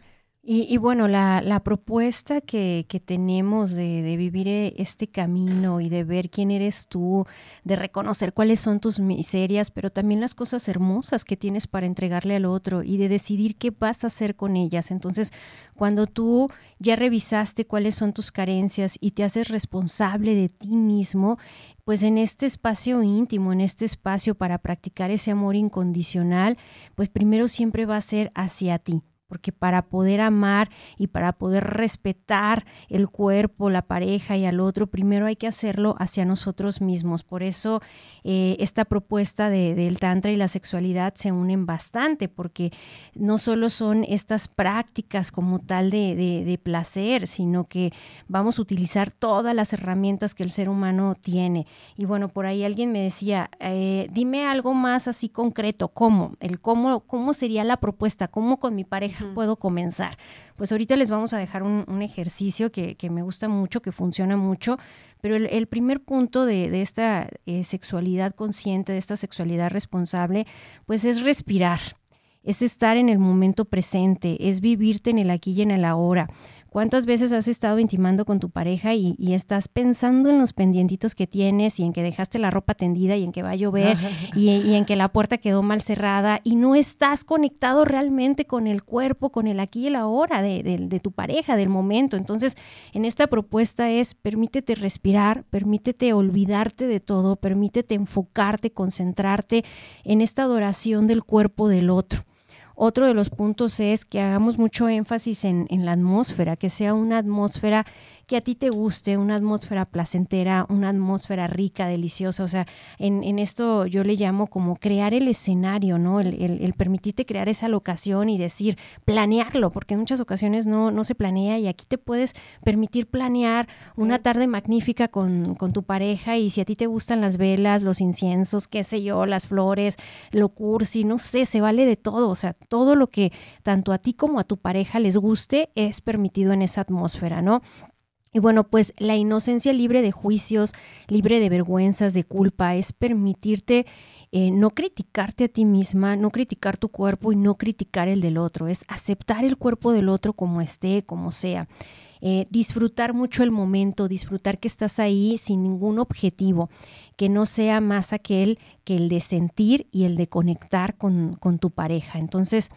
Y, bueno, la, propuesta que, que tenemos de, de, vivir eh, este camino y de ver quién eres tú, de reconocer cuáles son tus miserias, pero también las cosas hermosas que tienes para entregarle al otro y de decidir qué vas a hacer con ellas. Entonces, cuando tú ya revisaste cuáles son tus carencias y te haces responsable de ti mismo, pues en este espacio íntimo, en este espacio para practicar ese amor incondicional, pues primero siempre va a ser hacia ti porque para poder amar y para poder respetar el cuerpo, la pareja y al otro, primero hay que hacerlo hacia nosotros mismos. Por eso eh, esta propuesta de, del Tantra y la sexualidad se unen bastante, porque no solo son estas prácticas como tal de, de, placer, sino que vamos a utilizar todas las herramientas que el ser humano tiene. Y bueno, por ahí alguien me decía, eh, dime algo más así concreto, ¿cómo? El cómo, cómo sería la propuesta, cómo con mi pareja puedo comenzar? Pues ahorita les vamos a dejar un, ejercicio que, me gusta mucho, que funciona mucho, pero el, primer punto de, esta eh, sexualidad consciente, de esta sexualidad responsable, pues es respirar, es estar en el momento presente, es vivirte en el aquí y en el ahora. ¿Cuántas veces has estado intimando con tu pareja y, estás pensando en los pendientitos que tienes y en que dejaste la ropa tendida y en que va a llover y, en que la puerta quedó mal cerrada y no estás conectado realmente con el cuerpo, con el aquí y el ahora de, de tu pareja, del momento? Entonces, en esta propuesta es permítete respirar, permítete olvidarte de todo, permítete enfocarte, concentrarte en esta adoración del cuerpo del otro. Otro de los puntos es que hagamos mucho énfasis en, la atmósfera, que sea una atmósfera que a ti te guste, una atmósfera placentera, una atmósfera rica, deliciosa. O sea, en, en esto yo le llamo como crear el escenario, ¿no? El, el, permitirte crear esa locación y decir, planearlo, porque en muchas ocasiones no, no se planea y aquí te puedes permitir planear una tarde magnífica con, con tu pareja y si a ti te gustan las velas, los inciensos, qué sé yo, las flores, lo cursi, no sé, se vale de todo. O sea, todo lo que tanto a ti como a tu pareja les guste es permitido en esa atmósfera, ¿no? Y bueno, pues la inocencia libre de juicios, libre de vergüenzas, de culpa, es permitirte eh, no criticarte a ti misma, no criticar tu cuerpo y no criticar el del otro, es aceptar el cuerpo del otro como esté, como sea. Eh, disfrutar mucho el momento, disfrutar que estás ahí sin ningún objetivo, que no sea más aquel que el de sentir y el de conectar con, con tu pareja. Entonces,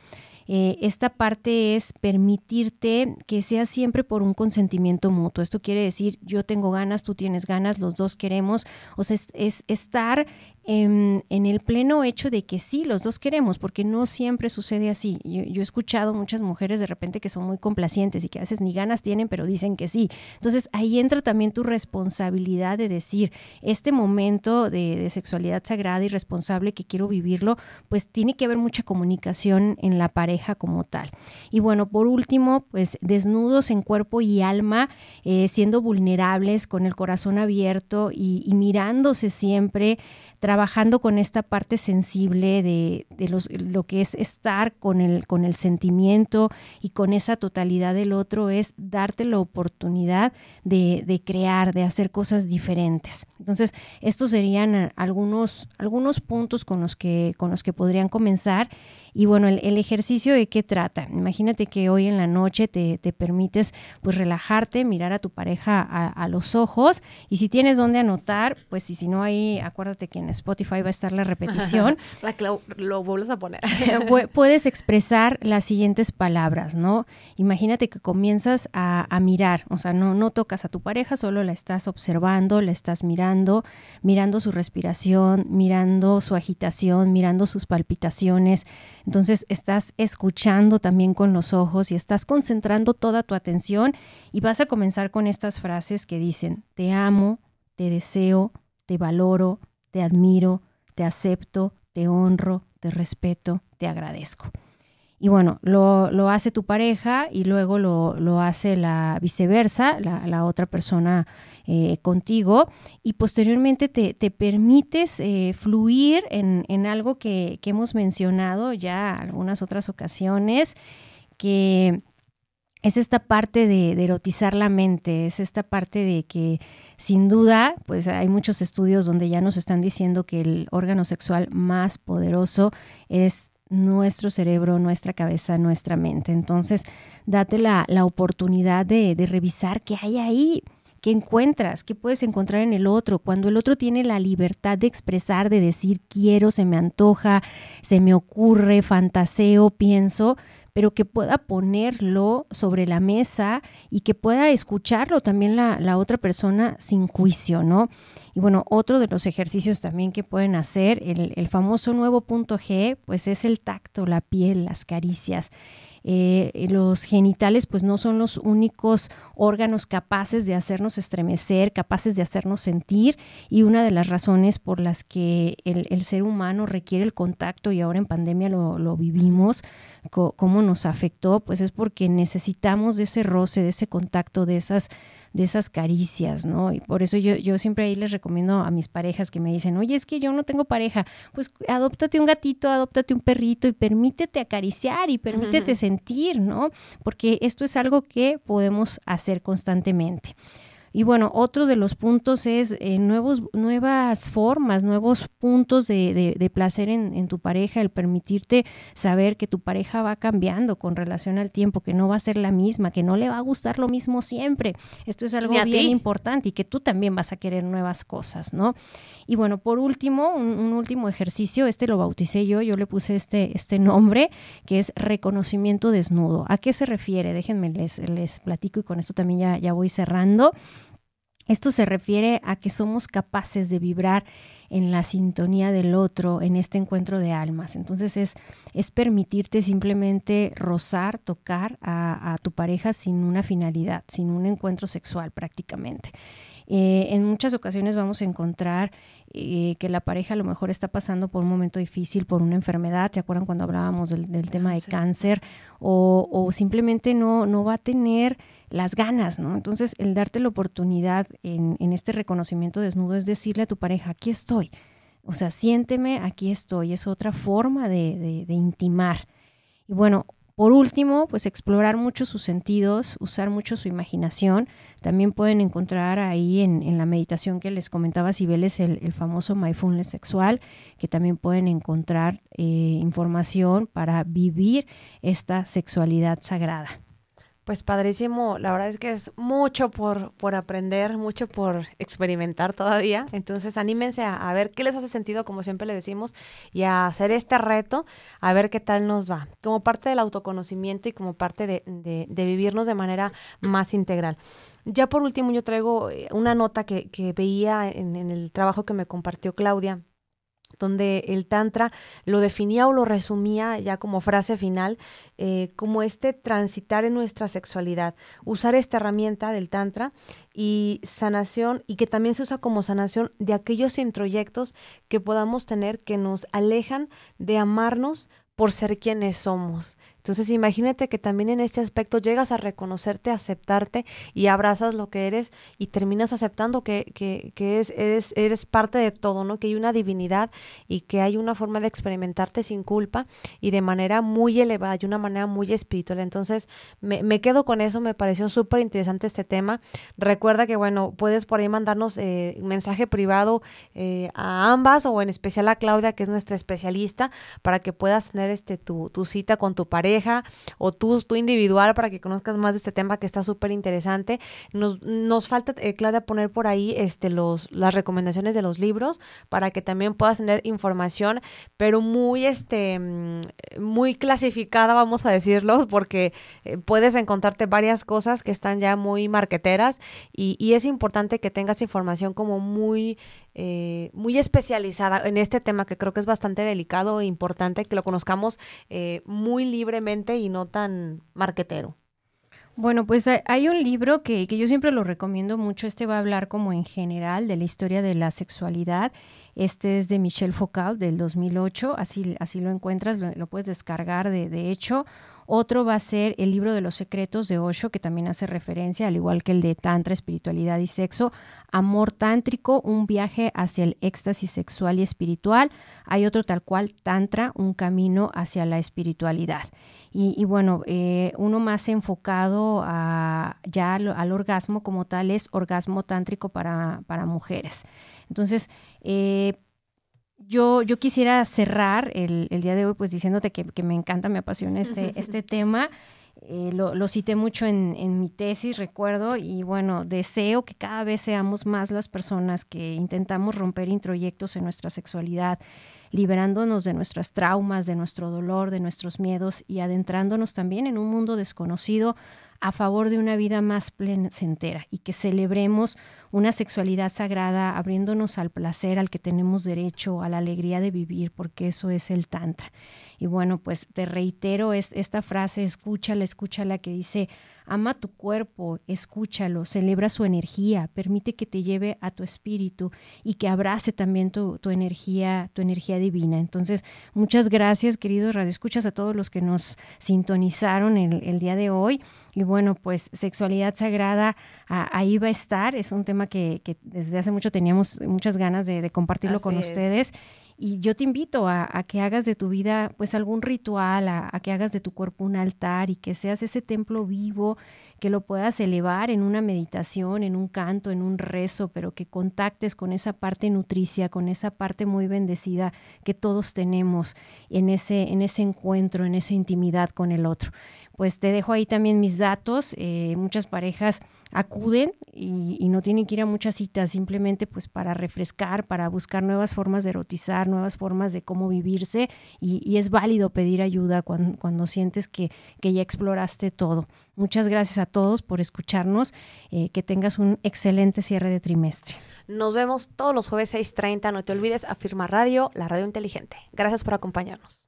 eh, esta parte es permitirte que sea siempre por un consentimiento mutuo. Esto quiere decir, yo tengo ganas, tú tienes ganas, los dos queremos. O sea, es, estar en, el pleno hecho de que sí, los dos queremos, porque no siempre sucede así. Yo, he escuchado muchas mujeres de repente que son muy complacientes y que a veces ni ganas tienen, pero dicen que sí. Entonces ahí entra también tu responsabilidad de decir, este momento de, sexualidad sagrada y responsable que quiero vivirlo, pues tiene que haber mucha comunicación en la pareja como tal. Y bueno, por último, pues desnudos en cuerpo y alma, eh, siendo vulnerables, con el corazón abierto y mirándose siempre trabajando con esta parte sensible de, los, lo que es estar con el, con el sentimiento y con esa totalidad del otro, es darte la oportunidad de, de crear, de hacer cosas diferentes. Entonces, estos serían algunos, algunos puntos con los, que, con los que podrían comenzar. Y bueno, el, ejercicio de qué trata. Imagínate que hoy en la noche te, te permites pues relajarte, mirar a tu pareja a, a, los ojos y si tienes donde anotar, pues y si no ahí, acuérdate que en Spotify va a estar la repetición. la lo, lo vuelves a poner. Puedes expresar las siguientes palabras, ¿no? Imagínate que comienzas a, a mirar, o sea, no, no tocas a tu pareja, solo la estás observando, la estás mirando, mirando su respiración, mirando su agitación, mirando sus palpitaciones entonces estás escuchando también con los ojos y estás concentrando toda tu atención y vas a comenzar con estas frases que dicen, te amo, te deseo, te valoro, te admiro, te acepto, te honro, te respeto, te agradezco. Y bueno, lo, hace tu pareja y luego lo, hace la viceversa, la, otra persona eh, contigo. Y posteriormente te, permites eh, fluir en, algo que, hemos mencionado ya algunas otras ocasiones, que es esta parte de, erotizar la mente, es esta parte de que sin duda, pues hay muchos estudios donde ya nos están diciendo que el órgano sexual más poderoso es nuestro cerebro, nuestra cabeza, nuestra mente. Entonces, date la, oportunidad de, de, revisar qué hay ahí, qué encuentras, qué puedes encontrar en el otro. Cuando el otro tiene la libertad de expresar, de decir quiero, se me antoja, se me ocurre, fantaseo, pienso, pero que pueda ponerlo sobre la mesa y que pueda escucharlo también la, la otra persona sin juicio, ¿no? Y bueno, otro de los ejercicios también que pueden hacer, el, famoso nuevo punto G, pues es el tacto, la piel, las caricias. Eh, los genitales pues no son los únicos órganos capaces de hacernos estremecer, capaces de hacernos sentir y una de las razones por las que el, ser humano requiere el contacto y ahora en pandemia lo, lo vivimos, cómo nos afectó, pues es porque necesitamos de ese roce, de ese contacto, de esas de esas caricias, ¿no? Y por eso yo, yo siempre ahí les recomiendo a mis parejas que me dicen, oye, es que yo no tengo pareja, pues adóptate un gatito, adóptate un perrito y permítete acariciar y permítete sentir, ¿no? Porque esto es algo que podemos hacer constantemente. Y bueno, otro de los puntos es eh, nuevos, nuevas formas, nuevos puntos de, de, placer en, en, tu pareja, el permitirte saber que tu pareja va cambiando con relación al tiempo, que no va a ser la misma, que no le va a gustar lo mismo siempre. Esto es algo bien importante y que tú también vas a querer nuevas cosas, ¿no? Y bueno, por último, un, último ejercicio, este lo bauticé yo, yo le puse este, este nombre, que es reconocimiento desnudo. ¿A qué se refiere? Déjenme les, les platico y con esto también ya, ya voy cerrando. Esto se refiere a que somos capaces de vibrar en la sintonía del otro, en este encuentro de almas. Entonces es, es permitirte simplemente rozar, tocar a, tu pareja sin una finalidad, sin un encuentro sexual prácticamente. Eh, en muchas ocasiones vamos a encontrar eh, que la pareja a lo mejor está pasando por un momento difícil, por una enfermedad, ¿se acuerdan cuando hablábamos del, tema de cáncer? O, o, simplemente no, no va a tener las ganas, ¿no? Entonces, el darte la oportunidad en, este reconocimiento desnudo es decirle a tu pareja, aquí estoy. O sea, siénteme, aquí estoy. Es otra forma de, intimar. Y bueno, por último, pues explorar mucho sus sentidos, usar mucho su imaginación. También pueden encontrar ahí en, la meditación que les comentaba Cibeles el, el famoso mindfulness sexual, que también pueden encontrar eh, información para vivir esta sexualidad sagrada. Pues padrísimo, la verdad es que es mucho por, por aprender, mucho por experimentar todavía. Entonces anímense a, ver qué les hace sentido, como siempre le decimos, y a hacer este reto, a ver qué tal nos va, como parte del autoconocimiento y como parte de, de, vivirnos de manera más integral. Ya por último, yo traigo eh, una nota que, que veía en, en el trabajo que me compartió Claudia donde el Tantra lo definía o lo resumía ya como frase final, eh, como este transitar en nuestra sexualidad, usar esta herramienta del Tantra y sanación, y que también se usa como sanación de aquellos introyectos que podamos tener que nos alejan de amarnos por ser quienes somos. Entonces imagínate que también en este aspecto llegas a reconocerte, aceptarte y abrazas lo que eres y terminas aceptando que, que, que es, eres, eres parte de todo, ¿no? Que hay una divinidad y que hay una forma de experimentarte sin culpa y de manera muy elevada y una manera muy espiritual. Entonces me, me quedo con eso, me pareció súper interesante este tema. Recuerda que, bueno, puedes por ahí mandarnos eh, mensaje privado eh, a ambas o en especial a Claudia, que es nuestra especialista, para que puedas tener este, tu, tu cita con tu pareja o tú, tú individual para que conozcas más de este tema que está súper interesante. Nos, nos falta, eh, Claudia, poner por ahí este, los, las recomendaciones de los libros para que también puedas tener información, pero muy, este, mm, muy clasificada, vamos a decirlo, porque eh, puedes encontrarte varias cosas que están ya muy marqueteras y, y es importante que tengas información como muy eh, muy especializada en este tema que creo que es bastante delicado e importante que lo conozcamos eh, muy libremente y no tan marquetero. Bueno, pues hay un libro que, que, yo siempre lo recomiendo mucho. Este va a hablar como en general de la historia de la sexualidad. Este es de Michel Foucault del 2008. Así, así lo encuentras, lo, lo puedes descargar de, de hecho. Otro va a ser el libro de los secretos de Osho, que también hace referencia, al igual que el de Tantra, Espiritualidad y Sexo, Amor Tántrico, un viaje hacia el éxtasis sexual y espiritual. Hay otro tal cual, Tantra, un camino hacia la espiritualidad. Y, bueno, eh, uno más enfocado ya al, orgasmo como tal es orgasmo tántrico para, para mujeres. Entonces, eh, yo, yo quisiera cerrar el, día de hoy pues diciéndote que, me encanta, me apasiona este, este tema. Eh, lo, cité mucho en, en, mi tesis, recuerdo, y bueno, deseo que cada vez seamos más las personas que intentamos romper introyectos en nuestra sexualidad, liberándonos de nuestras traumas, de nuestro dolor, de nuestros miedos y adentrándonos también en un mundo desconocido a favor de una vida más placentera y que celebremos una sexualidad sagrada abriéndonos al placer al que tenemos derecho, a la alegría de vivir, porque eso es el tantra. Y bueno, pues te reitero es, esta frase, escúchala, escúchala que dice, ama tu cuerpo, escúchalo, celebra su energía, permite que te lleve a tu espíritu y que abrace también tu, energía, tu energía divina. Entonces, muchas gracias, queridos radioescuchas, a todos los que nos sintonizaron el, día de hoy. Y bueno, pues sexualidad sagrada ahí va a estar. Es un tema que, desde hace mucho teníamos muchas ganas de, compartirlo con ustedes. Y yo te invito a, que hagas de tu vida pues algún ritual, a, que hagas de tu cuerpo un altar y que seas ese templo vivo, que lo puedas elevar en una meditación, en un canto, en un rezo, pero que contactes con esa parte nutricia, con esa parte muy bendecida que todos tenemos en ese, en ese encuentro, en esa intimidad con el otro. Pues te dejo ahí también mis datos. Eh, muchas parejas acuden y, no tienen que ir a muchas citas, simplemente pues para refrescar, para buscar nuevas formas de erotizar, nuevas formas de cómo vivirse y, es válido pedir ayuda cuando, sientes que, ya exploraste todo. Muchas gracias a todos por escucharnos, eh, que tengas un excelente cierre de trimestre. Nos vemos todos los jueves 6.30, no te olvides, Afirma Radio, la radio inteligente. Gracias por acompañarnos.